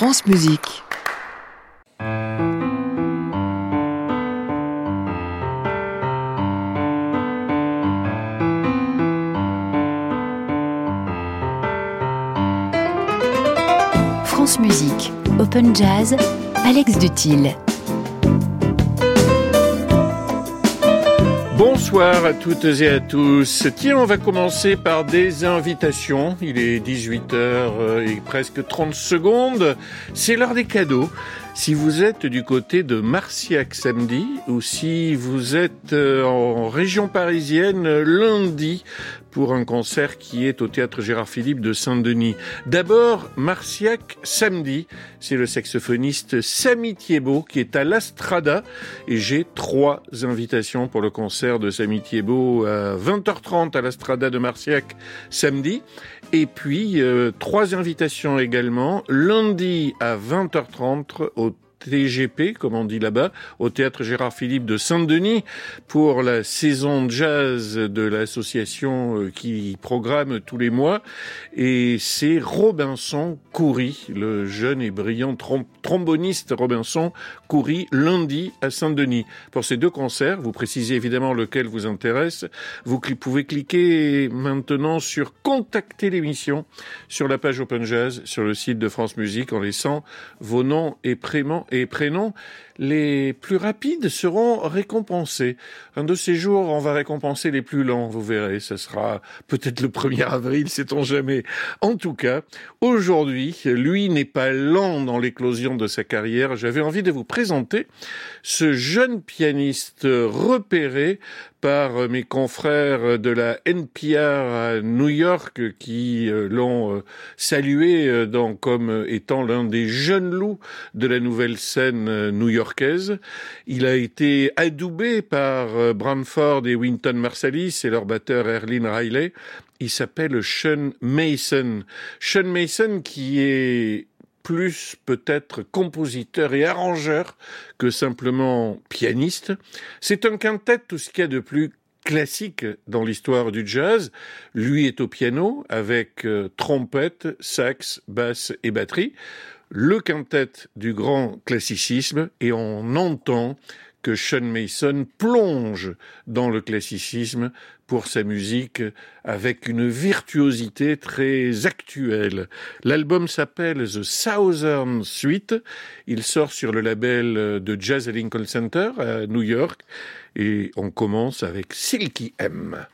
France Musique. France Musique, Open Jazz, Alex Dutil. Bonsoir à toutes et à tous. Tiens, on va commencer par des invitations. Il est 18h et presque 30 secondes. C'est l'heure des cadeaux. Si vous êtes du côté de Marciac samedi ou si vous êtes euh, en région parisienne lundi pour un concert qui est au théâtre Gérard Philippe de Saint-Denis. D'abord, Marciac samedi, c'est le saxophoniste Samy Thiebaud qui est à l'Astrada et j'ai trois invitations pour le concert de Samy Thiebaud à 20h30 à l'Astrada de Marciac samedi et puis euh, trois invitations également lundi à 20h30 au TGP, comme on dit là-bas, au théâtre Gérard Philippe de Saint-Denis pour la saison jazz de l'association euh, qui programme tous les mois. Et c'est Robinson Coury, le jeune et brillant tromboniste Robinson Coury, lundi à Saint-Denis. Pour ces deux concerts, vous précisez évidemment lequel vous intéresse. Vous pouvez cliquer maintenant sur contacter l'émission sur la page Open Jazz sur le site de France Musique en laissant vos noms et prénoms et prénoms, les plus rapides seront récompensés. Un de ces jours, on va récompenser les plus lents, vous verrez. Ce sera peut-être le 1er avril, sait-on jamais. En tout cas, aujourd'hui, lui n'est pas lent dans l'éclosion de sa carrière. J'avais envie de vous présenter ce jeune pianiste repéré par mes confrères de la NPR à New York qui euh, l'ont euh, salué euh, comme étant l'un des jeunes loups de la nouvelle scène new-yorkaise. Il a été adoubé par Branford et Winton Marsalis et leur batteur Erlyn Riley. Il s'appelle Sean Mason. Sean Mason qui est plus peut-être compositeur et arrangeur que simplement pianiste. C'est un quintet, tout ce qu'il y a de plus classique dans l'histoire du jazz. Lui est au piano avec euh, trompette, sax, basse et batterie. Le quintet du grand classicisme et on entend que Sean Mason plonge dans le classicisme pour sa musique avec une virtuosité très actuelle. L'album s'appelle The Southern Suite. Il sort sur le label de Jazz Lincoln Center à New York et on commence avec Silky M.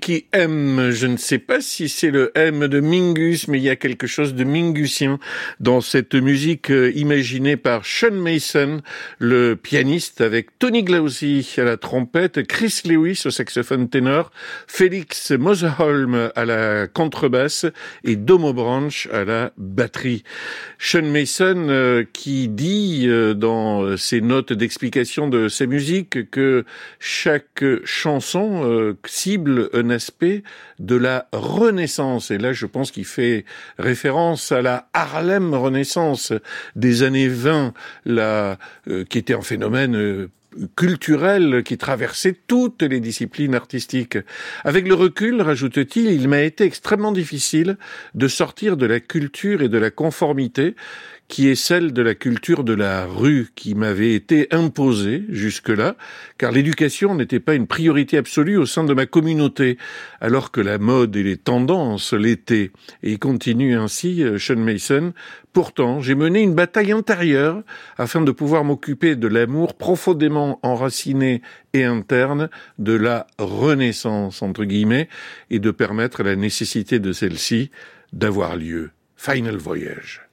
qui aime. Je ne sais pas si c'est le M de Mingus, mais il y a quelque chose de mingusien dans cette musique euh, imaginée par Sean Mason, le pianiste, avec Tony Glausi à la trompette, Chris Lewis au saxophone ténor, Félix Moserholm à la contrebasse et Domo Branch à la batterie. Sean Mason euh, qui dit euh, dans ses notes d'explication de ses musiques que chaque chanson cible un aspect de la Renaissance. Et là, je pense qu'il fait référence à la Harlem Renaissance des années 20, la, euh, qui était un phénomène euh, culturel qui traversait toutes les disciplines artistiques. Avec le recul, rajoute-t-il, il m'a été extrêmement difficile de sortir de la culture et de la conformité qui est celle de la culture de la rue qui m'avait été imposée jusque-là, car l'éducation n'était pas une priorité absolue au sein de ma communauté, alors que la mode et les tendances l'étaient. Et il continue ainsi, euh, Sean Mason, Pourtant, j'ai mené une bataille intérieure afin de pouvoir m'occuper de l'amour profondément enraciné et interne de la renaissance, entre guillemets, et de permettre la nécessité de celle-ci d'avoir lieu. Final Voyage.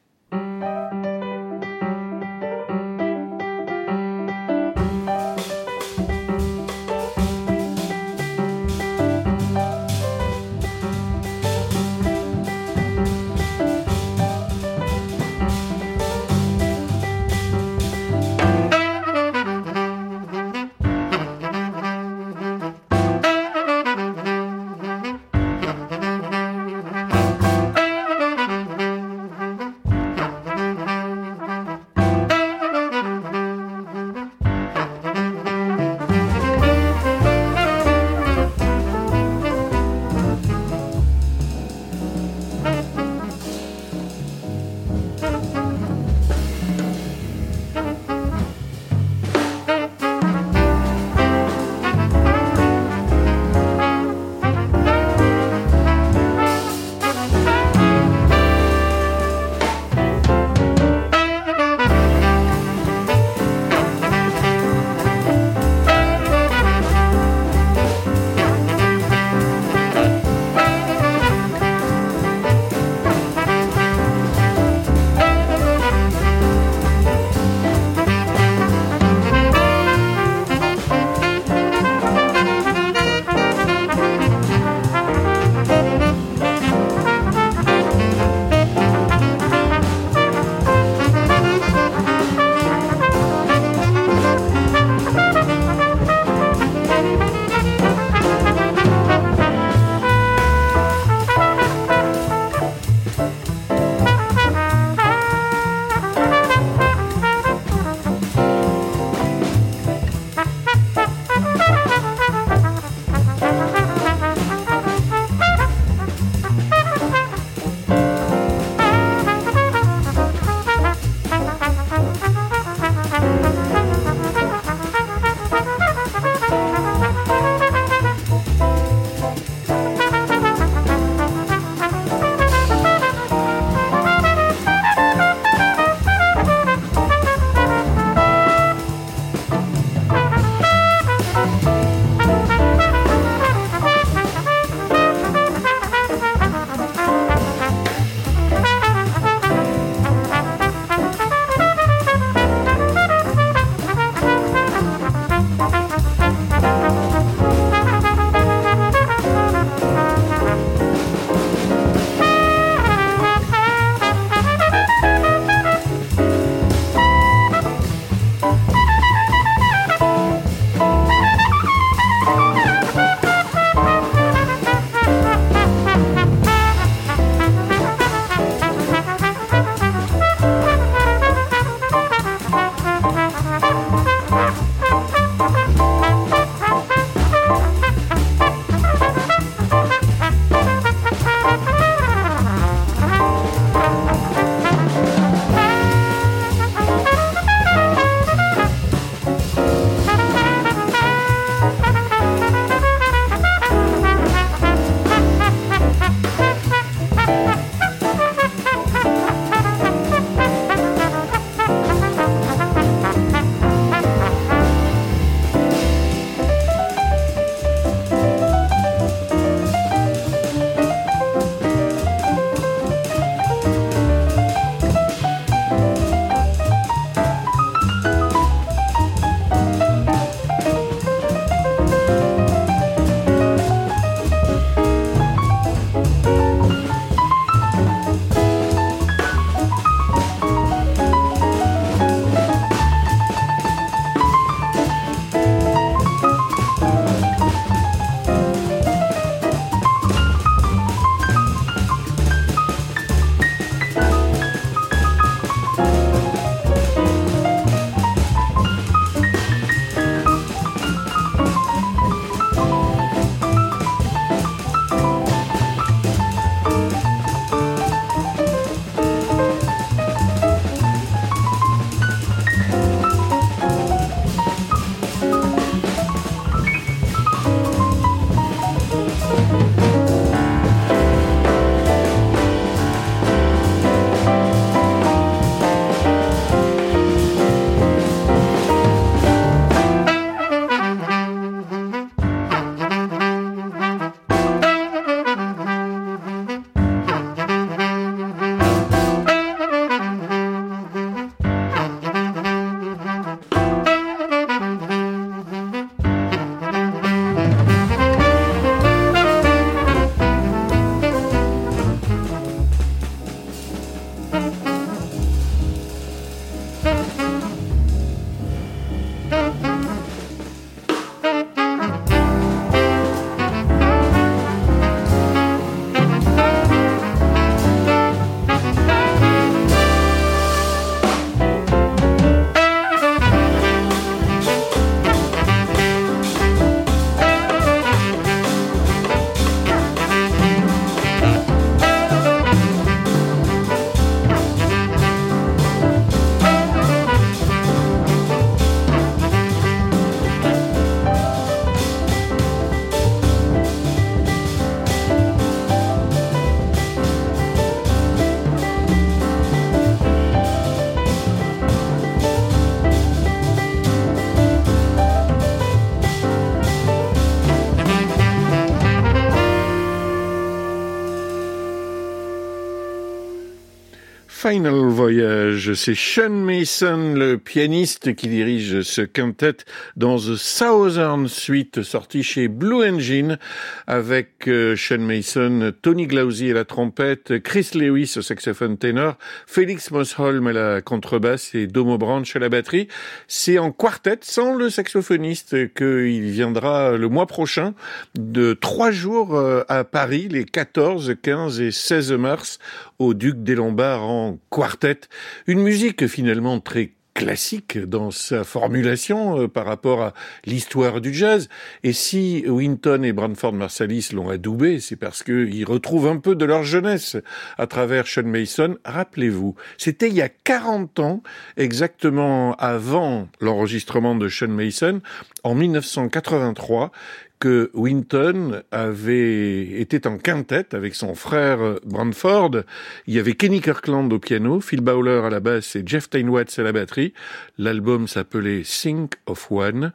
Final Voyage, c'est Sean Mason, le pianiste qui dirige ce quintet dans The Southern Suite, sorti chez Blue Engine, avec euh, Sean Mason, Tony Glausi à la trompette, Chris Lewis au saxophone ténor, Félix Mosholm à la contrebasse et Domo Branch à la batterie. C'est en quartet, sans le saxophoniste, qu'il viendra le mois prochain de trois jours euh, à Paris, les 14, 15 et 16 mars, au Duc des Lombards en quartet. Une musique finalement très classique dans sa formulation euh, par rapport à l'histoire du jazz. Et si Winton et Branford Marsalis l'ont adoubé, c'est parce qu'ils retrouvent un peu de leur jeunesse à travers Sean Mason. Rappelez-vous, c'était il y a 40 ans, exactement avant l'enregistrement de Sean Mason, en 1983, que Winton avait été en quintette avec son frère Branford. Il y avait Kenny Kirkland au piano, Phil Bowler à la basse et Jeff Watts à la batterie. L'album s'appelait Think of One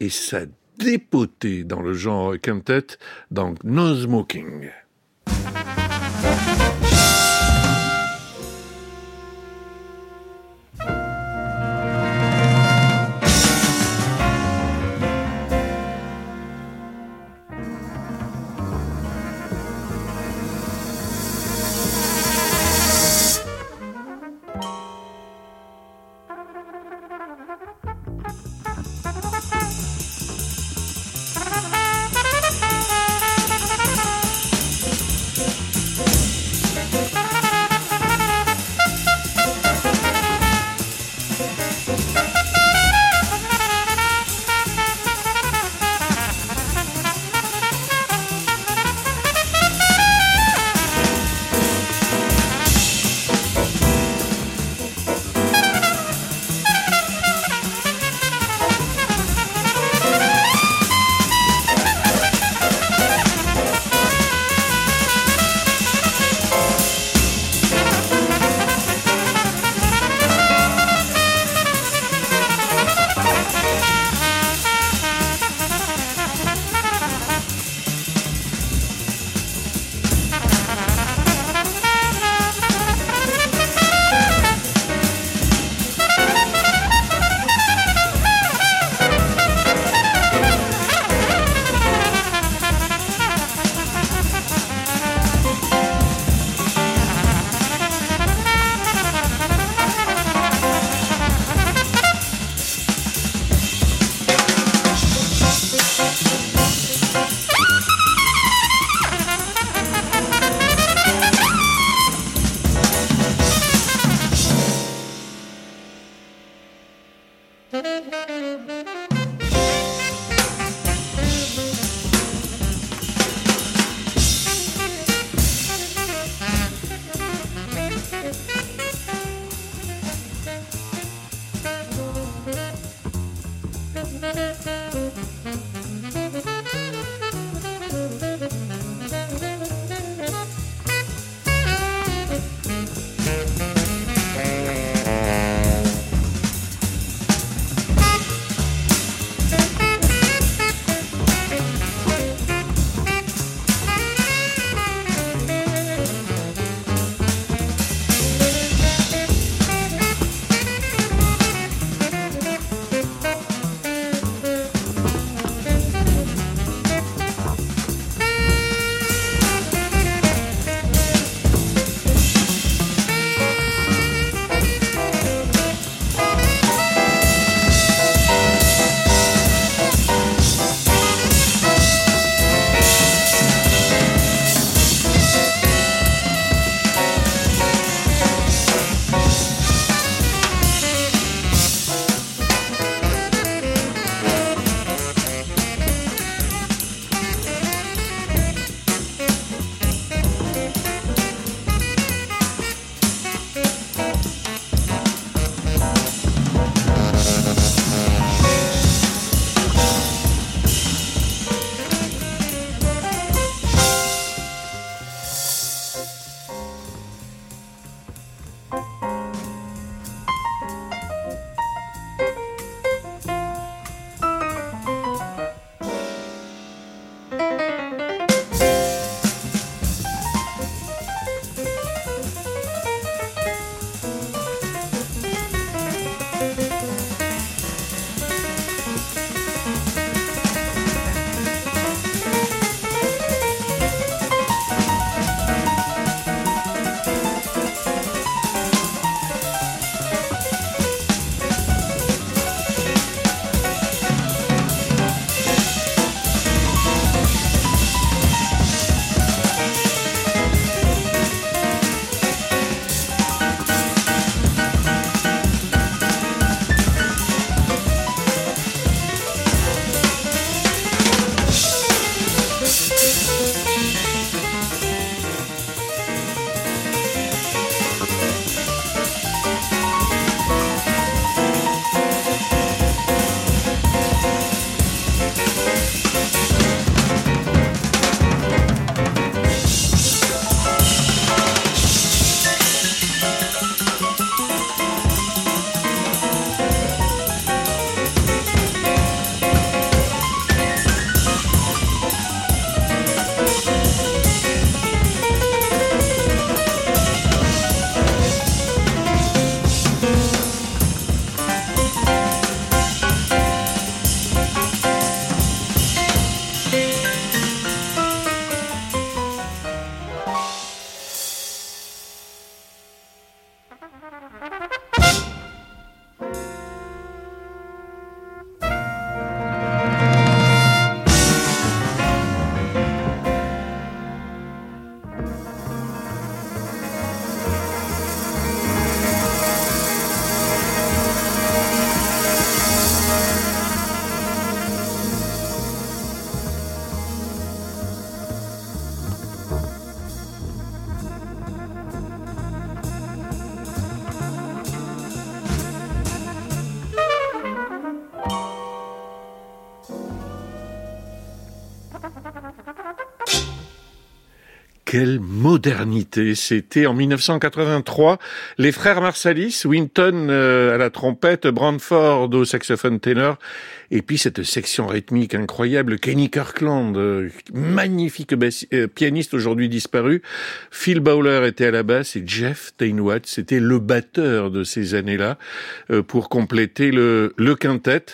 et ça dépotait dans le genre quintet dans No Smoking. Thank you. Quelle modernité. C'était en 1983, les frères Marsalis, Winton euh, à la trompette, Brandford au saxophone ténor, et puis cette section rythmique incroyable, Kenny Kirkland, euh, magnifique euh, pianiste aujourd'hui disparu. Phil Bowler était à la basse et Jeff Tainwatt, c'était le batteur de ces années-là pour compléter le, le quintet.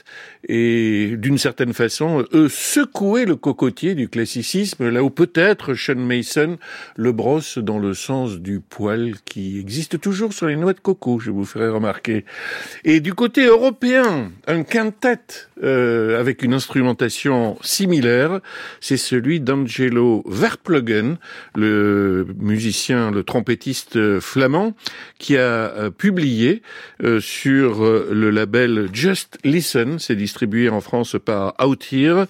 Et d'une certaine façon, eux secouaient le cocotier du classicisme, là où peut-être Sean Mason le brosse dans le sens du poil qui existe toujours sur les noix de coco, je vous ferai remarquer. Et du côté européen, un quintet euh, avec une instrumentation similaire, c'est celui d'Angelo Verpluggen, le musicien, le trompettiste flamand, qui a euh, publié euh, sur le label Just Listen, c'est distribué en France par Out Here,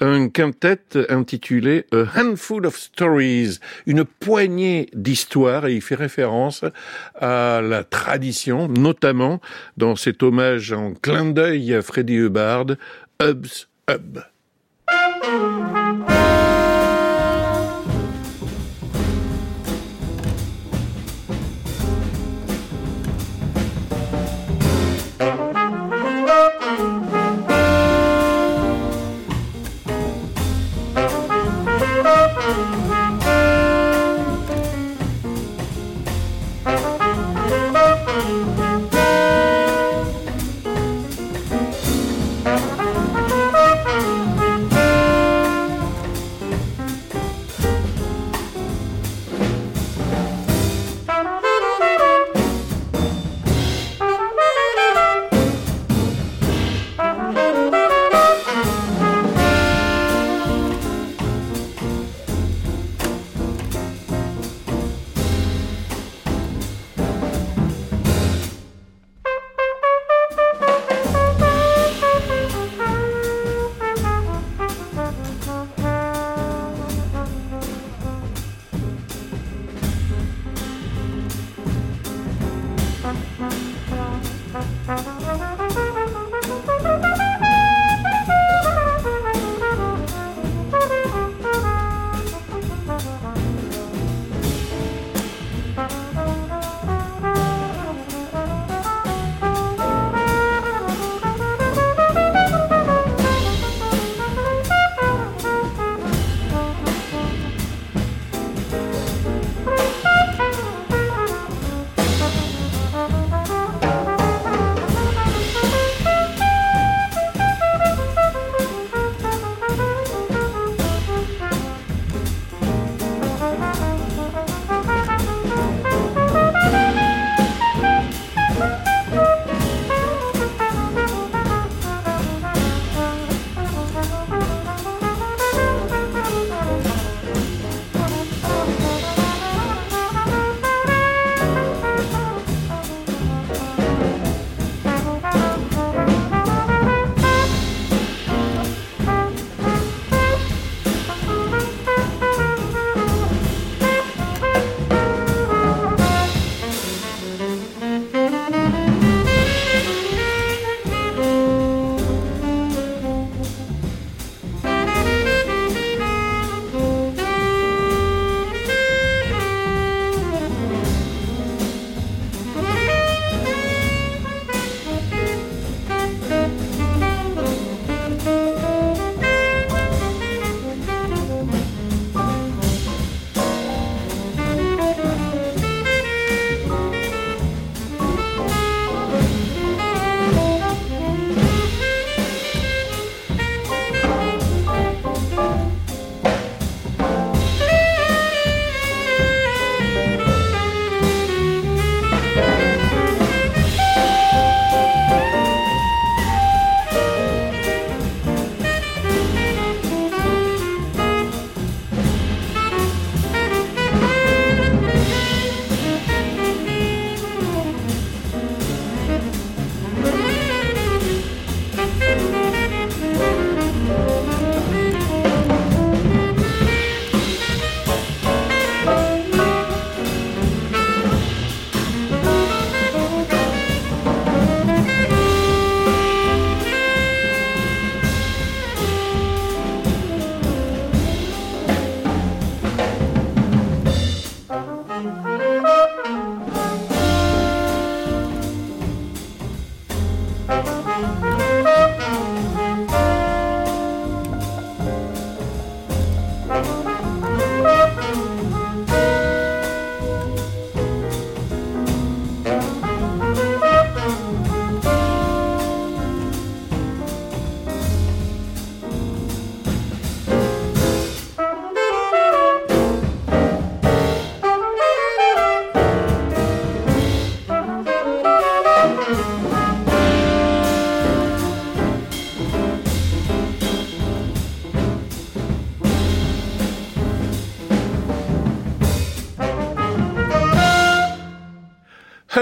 un quintet intitulé A Handful of Stories, une poignée d'histoires, et il fait référence à la tradition, notamment dans cet hommage en clin d'œil à Freddie Hubbard, Hub's Hub.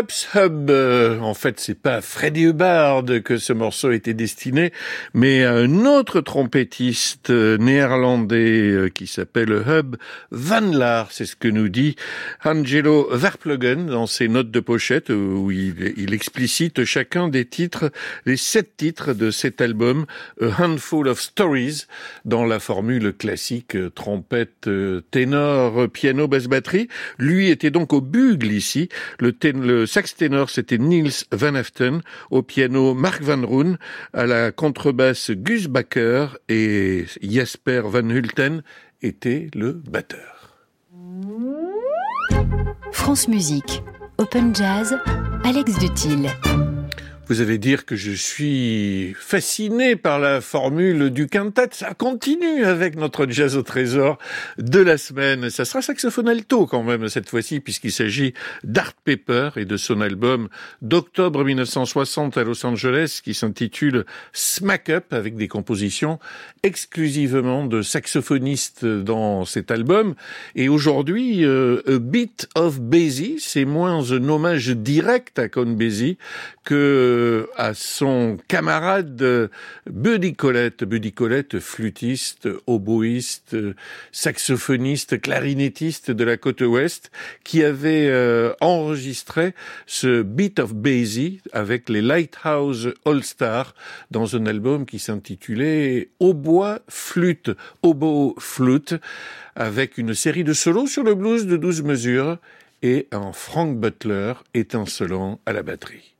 Hubs Hub, euh, en fait, c'est pas à Freddie Hubbard que ce morceau était destiné, mais à un autre trompettiste euh, néerlandais euh, qui s'appelle Hub Van Laar. C'est ce que nous dit Angelo Verpluggen dans ses notes de pochette où il, explicite chacun des titres, les sept titres de cet album, A Handful of Stories, dans la formule classique trompette, ténor, piano, basse batterie. Lui était donc au bugle ici. Sax ténor, c'était Niels Van Heften, au piano Mark Van Roon, à la contrebasse Gus Bakker et Jasper Van Hulten était le batteur. France Musique, Open Jazz, Alex Dutil. Vous allez dire que je suis fasciné par la formule du quintet. Ça continue avec notre jazz au trésor de la semaine. Ça sera saxophone alto quand même cette fois-ci puisqu'il s'agit d'Art Pepper et de son album d'octobre 1960 à Los Angeles qui s'intitule Smack Up avec des compositions exclusivement de saxophonistes dans cet album. Et aujourd'hui, euh, A Bit of Basie, c'est moins un hommage direct à Con Basie que euh, à son camarade Buddy Collette, Buddy Collette, flûtiste, oboïste, saxophoniste, clarinettiste de la côte ouest, qui avait euh, enregistré ce Beat of Basie avec les Lighthouse All Stars dans un album qui s'intitulait Hautbois flûte, oboe flûte, avec une série de solos sur le blues de 12 mesures et un Frank Butler étincelant à la batterie.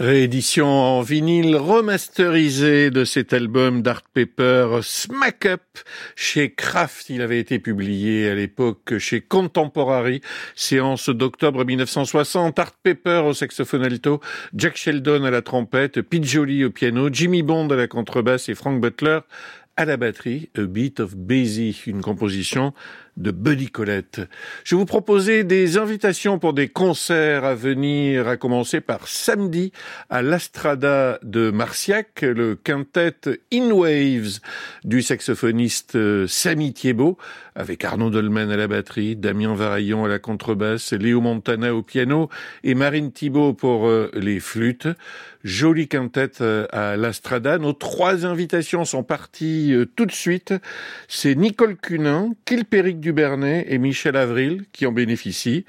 Réédition en vinyle remasterisé de cet album d'Art Pepper Smack Up chez Kraft. Il avait été publié à l'époque chez Contemporary, séance d'octobre 1960. Art Pepper au saxophone alto, Jack Sheldon à la trompette, Pete Jolie au piano, Jimmy Bond à la contrebasse et Frank Butler à la batterie, A Beat of Basie, une composition de Buddy Collette. Je vous proposais des invitations pour des concerts à venir, à commencer par samedi à l'Astrada de Marciac, le quintet In Waves du saxophoniste euh, Samy Thiebaud, avec Arnaud Dolmen à la batterie, Damien Varaillon à la contrebasse, Léo Montana au piano et Marine Thibault pour euh, les flûtes. Jolie quintette euh, à l'Astrada. Nos trois invitations sont parties tout de suite. C'est Nicole Cunin, Dubernay et Michel Avril qui en bénéficient.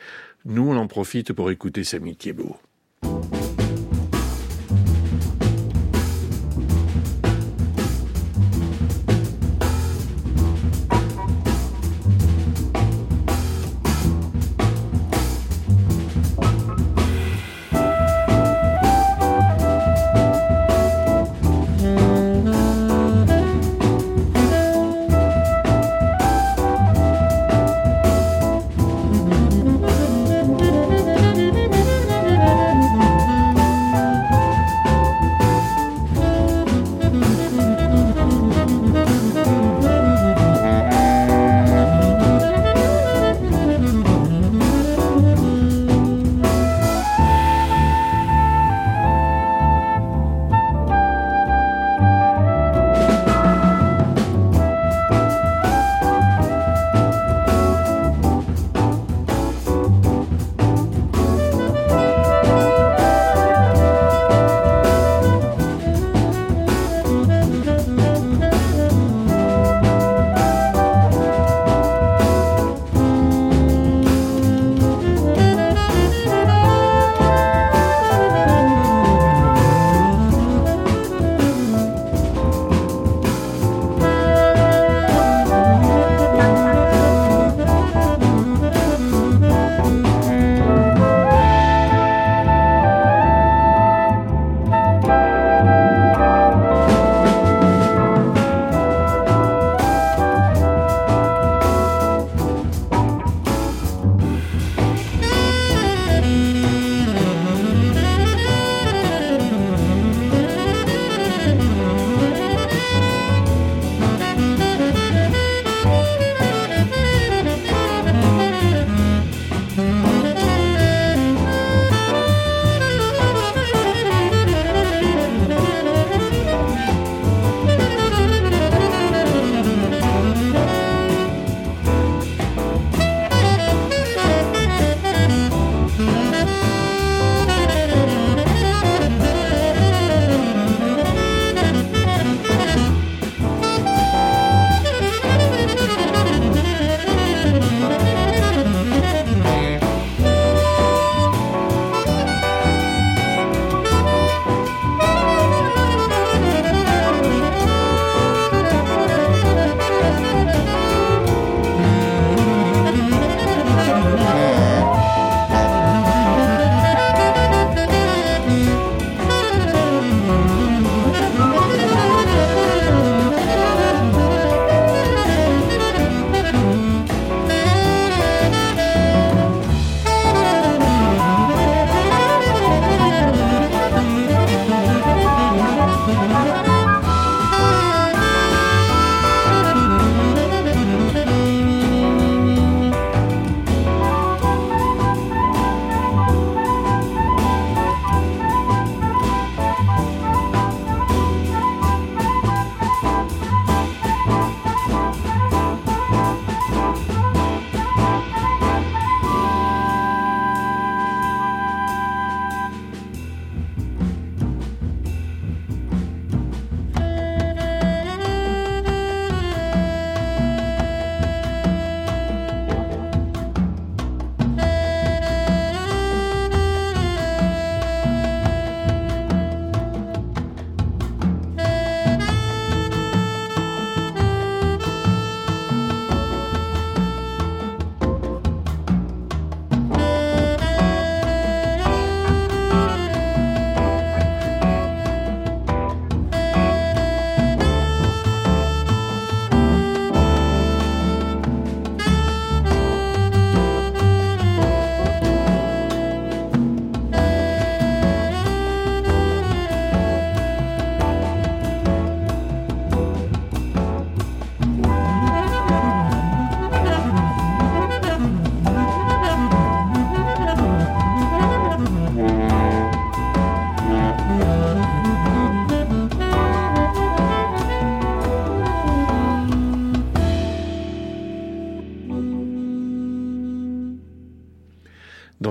Nous, on en profite pour écouter Samy Thiebaud.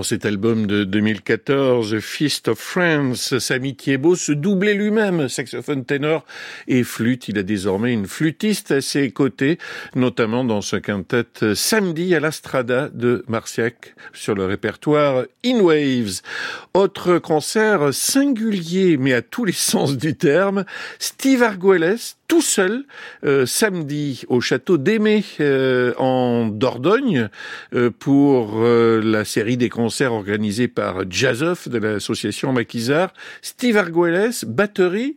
Dans cet album de 2014, Feast of Friends. Samy Thiebaud se doublait lui-même, saxophone ténor et flûte. Il a désormais une flûtiste à ses côtés, notamment dans ce quintet Samedi à l'Astrada de Marciac sur le répertoire In Waves. Autre concert singulier, mais à tous les sens du terme, Steve Arguelles, tout seul euh, samedi au château d'Aimé euh, en Dordogne euh, pour la série des concerts organisés par Jazzoff de l'association Maquisard. Steve Arguelles, batterie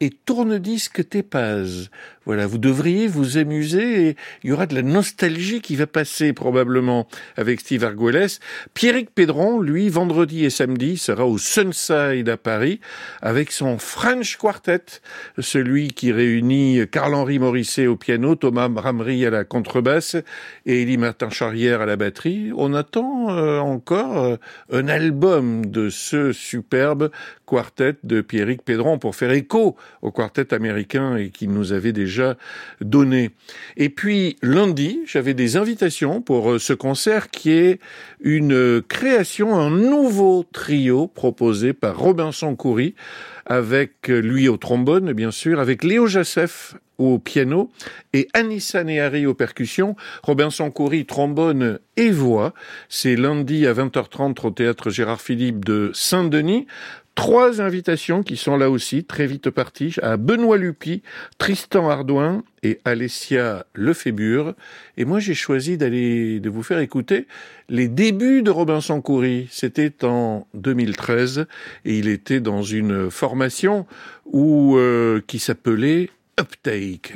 et tourne-disque Tépaz. Voilà, vous devriez vous amuser et il y aura de la nostalgie qui va passer probablement avec Steve Arguelles. Pierrick Pédron, lui, vendredi et samedi, sera au Sunside à Paris avec son French Quartet, celui qui réunit Carl-Henri Morisset au piano, Thomas Ramry à la contrebasse et Elie Martin Charrière à la batterie. On attend euh, encore euh, un album de ce superbe quartet de Pierrick Pédron pour faire écho au quartet américain et qui nous avait déjà donné. Et puis lundi, j'avais des invitations pour euh, ce concert qui est une création, un nouveau trio proposé par Robinson Coury avec lui au trombone, bien sûr, avec Léo Jassef au piano et Anissa Nehari aux percussions, Robinson Coury trombone et voix. C'est lundi à 20h30 au théâtre Gérard Philippe de Saint-Denis. Trois invitations qui sont là aussi très vite parties à Benoît Lupi, Tristan Ardouin et Alessia Lefébure. Et moi, j'ai choisi d'aller, de vous faire écouter les débuts de Robinson Coury. C'était en 2013 et il était dans une formation où, euh, qui s'appelait Uptake.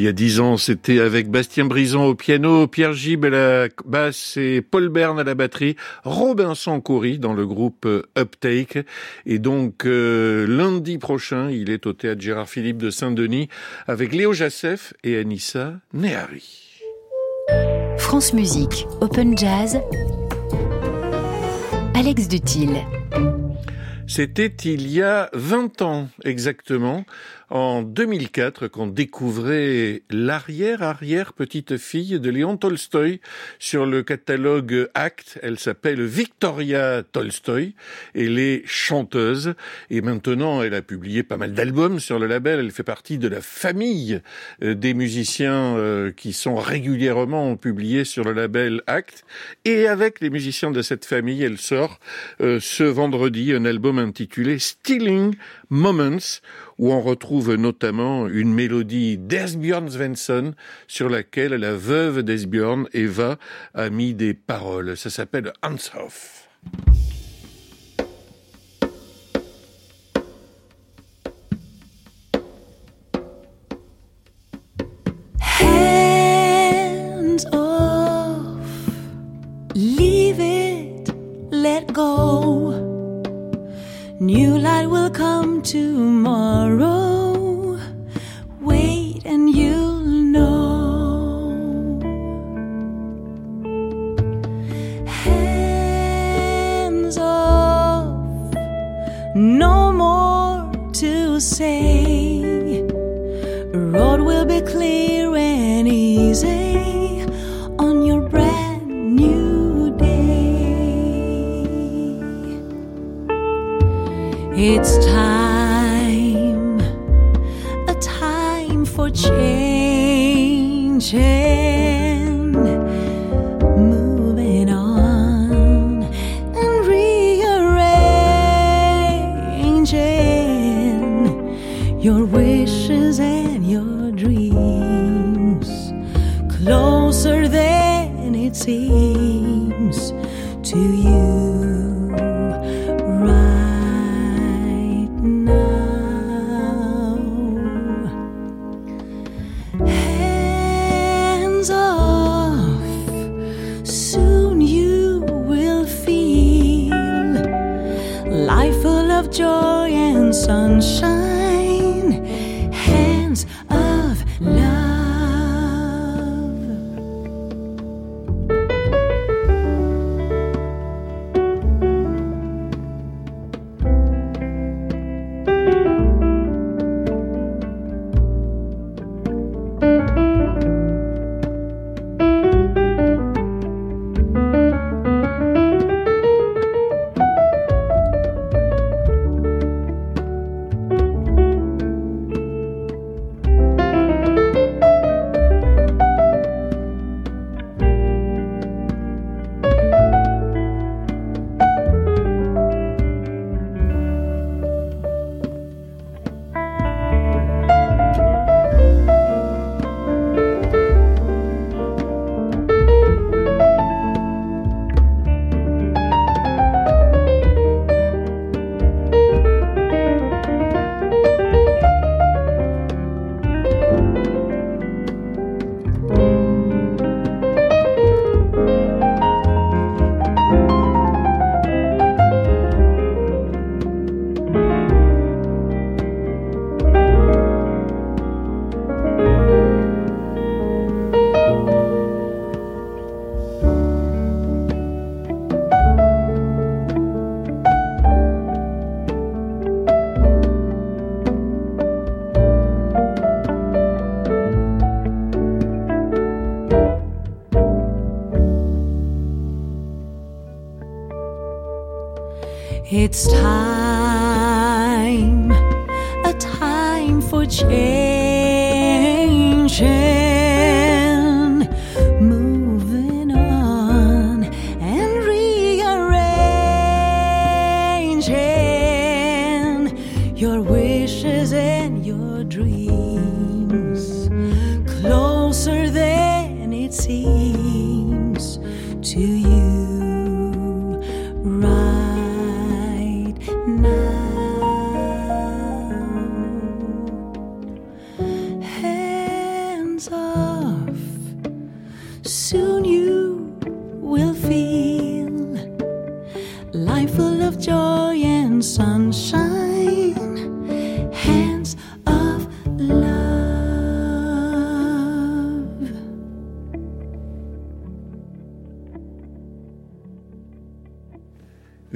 Il y a dix ans, c'était avec Bastien Brison au piano, Pierre Gib à la basse et Paul Bern à la batterie, Robinson Coury dans le groupe euh, Uptake. Et donc, euh, lundi prochain, il est au théâtre Gérard Philippe de Saint-Denis avec Léo Jassef et Anissa Nehari. France Musique, Open Jazz, Alex Dutil. C'était il y a 20 ans exactement, en 2004, qu'on découvrait l'arrière-arrière petite fille de Léon Tolstoï sur le catalogue Act. Elle s'appelle Victoria Tolstoï. Elle est chanteuse et maintenant elle a publié pas mal d'albums sur le label. Elle fait partie de la famille euh, des musiciens euh, qui sont régulièrement publiés sur le label Act. Et avec les musiciens de cette famille, elle sort euh, ce vendredi un album intitulé Stealing Moments, où on retrouve notamment une mélodie d'Esbjörn Svensson, sur laquelle la veuve d'Esbjörn, Eva, a mis des paroles. Ça s'appelle Hands Off. Come tomorrow. Wait and you'll know. Hands off, no more to say.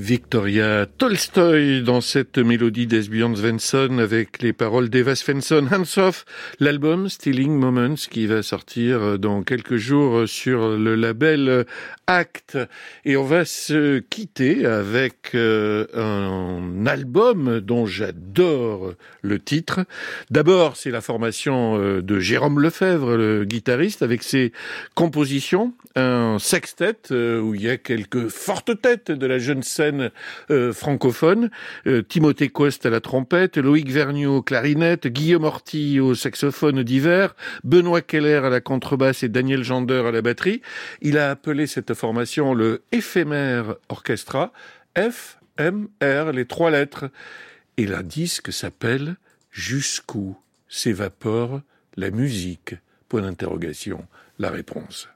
vécu Victoria Tolstoy dans cette mélodie d'Esbjörn Svensson avec les paroles d'Eva Svensson. Hands Off, l'album Stealing Moments qui va sortir dans quelques jours sur le label Act. Et on va se quitter avec euh, un album dont j'adore le titre. D'abord, c'est la formation euh, de Jérôme Lefebvre, le guitariste, avec ses compositions, un sextet euh, où il y a quelques fortes têtes de la jeune scène francophone. Timothée Coste à la trompette, Loïc Vergniaud clarinette, Guillaume Orti au saxophone d'hiver, Benoît Keller à la contrebasse et Daniel Jander à la batterie. Il a appelé cette formation le éphémère orchestra, FMR, les trois lettres. Et la disque s'appelle Jusqu'où s'évapore la musique? Point d'interrogation. La réponse.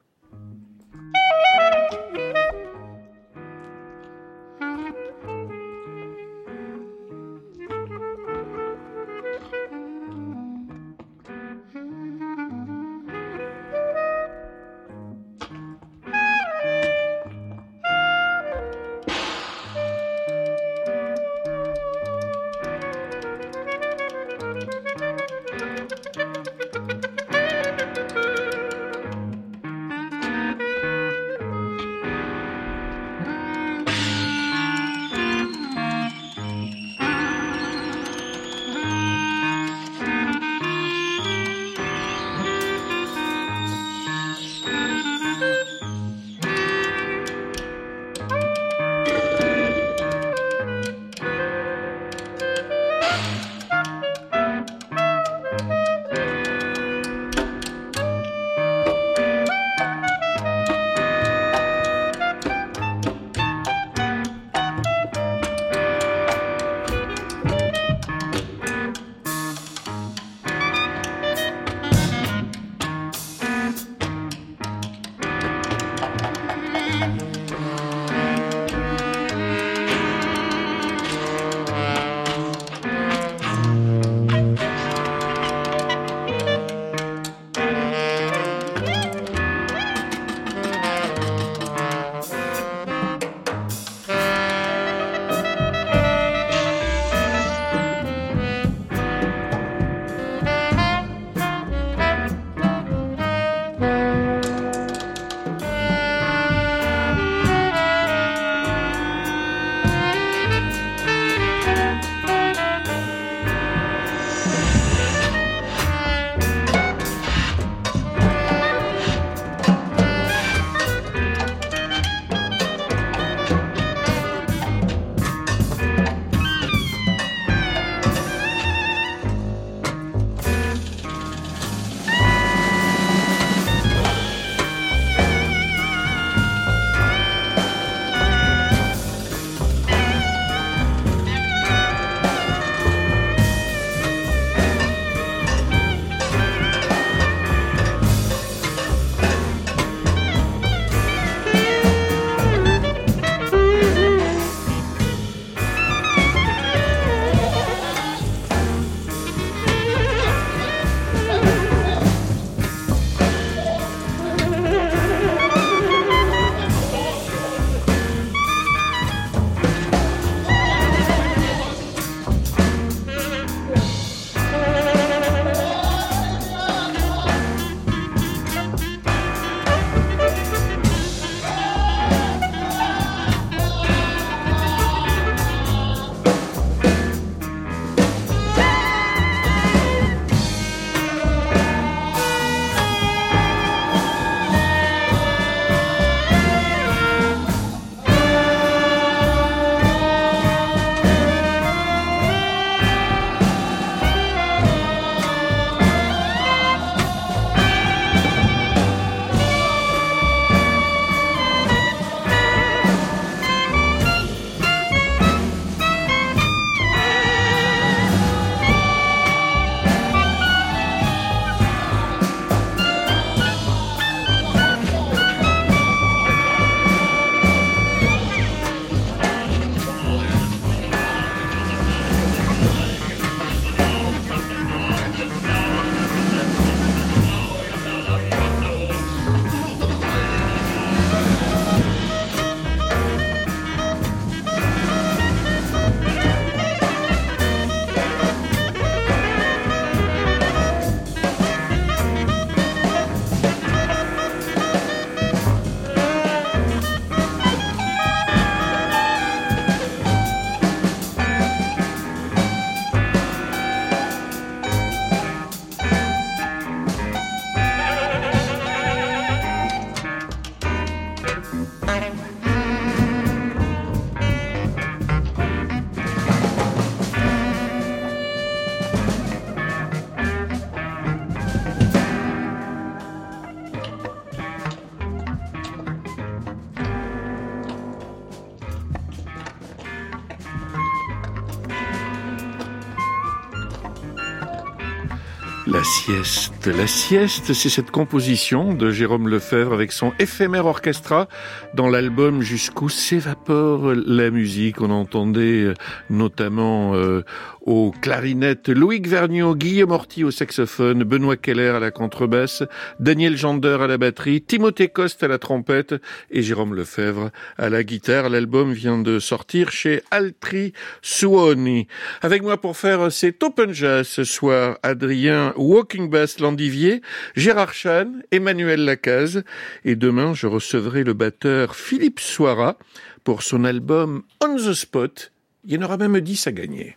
La sieste, c'est cette composition de Jérôme Lefebvre avec son éphémère orchestra dans l'album Jusqu'où s'évapore la musique. On entendait euh, notamment euh, aux clarinettes Louis Vergniaud, Guillaume Orty au saxophone, Benoît Keller à la contrebasse, Daniel Jander à la batterie, Timothée Coste à la trompette et Jérôme Lefebvre à la guitare. L'album vient de sortir chez Altri Suoni. Avec moi pour faire cet open jazz ce soir, Adrien Walking Bass Landivier, Gérard Chan, Emmanuel Lacaze et demain je recevrai le batteur Philippe Soira pour son album On the Spot. Il y en aura même 10 à gagner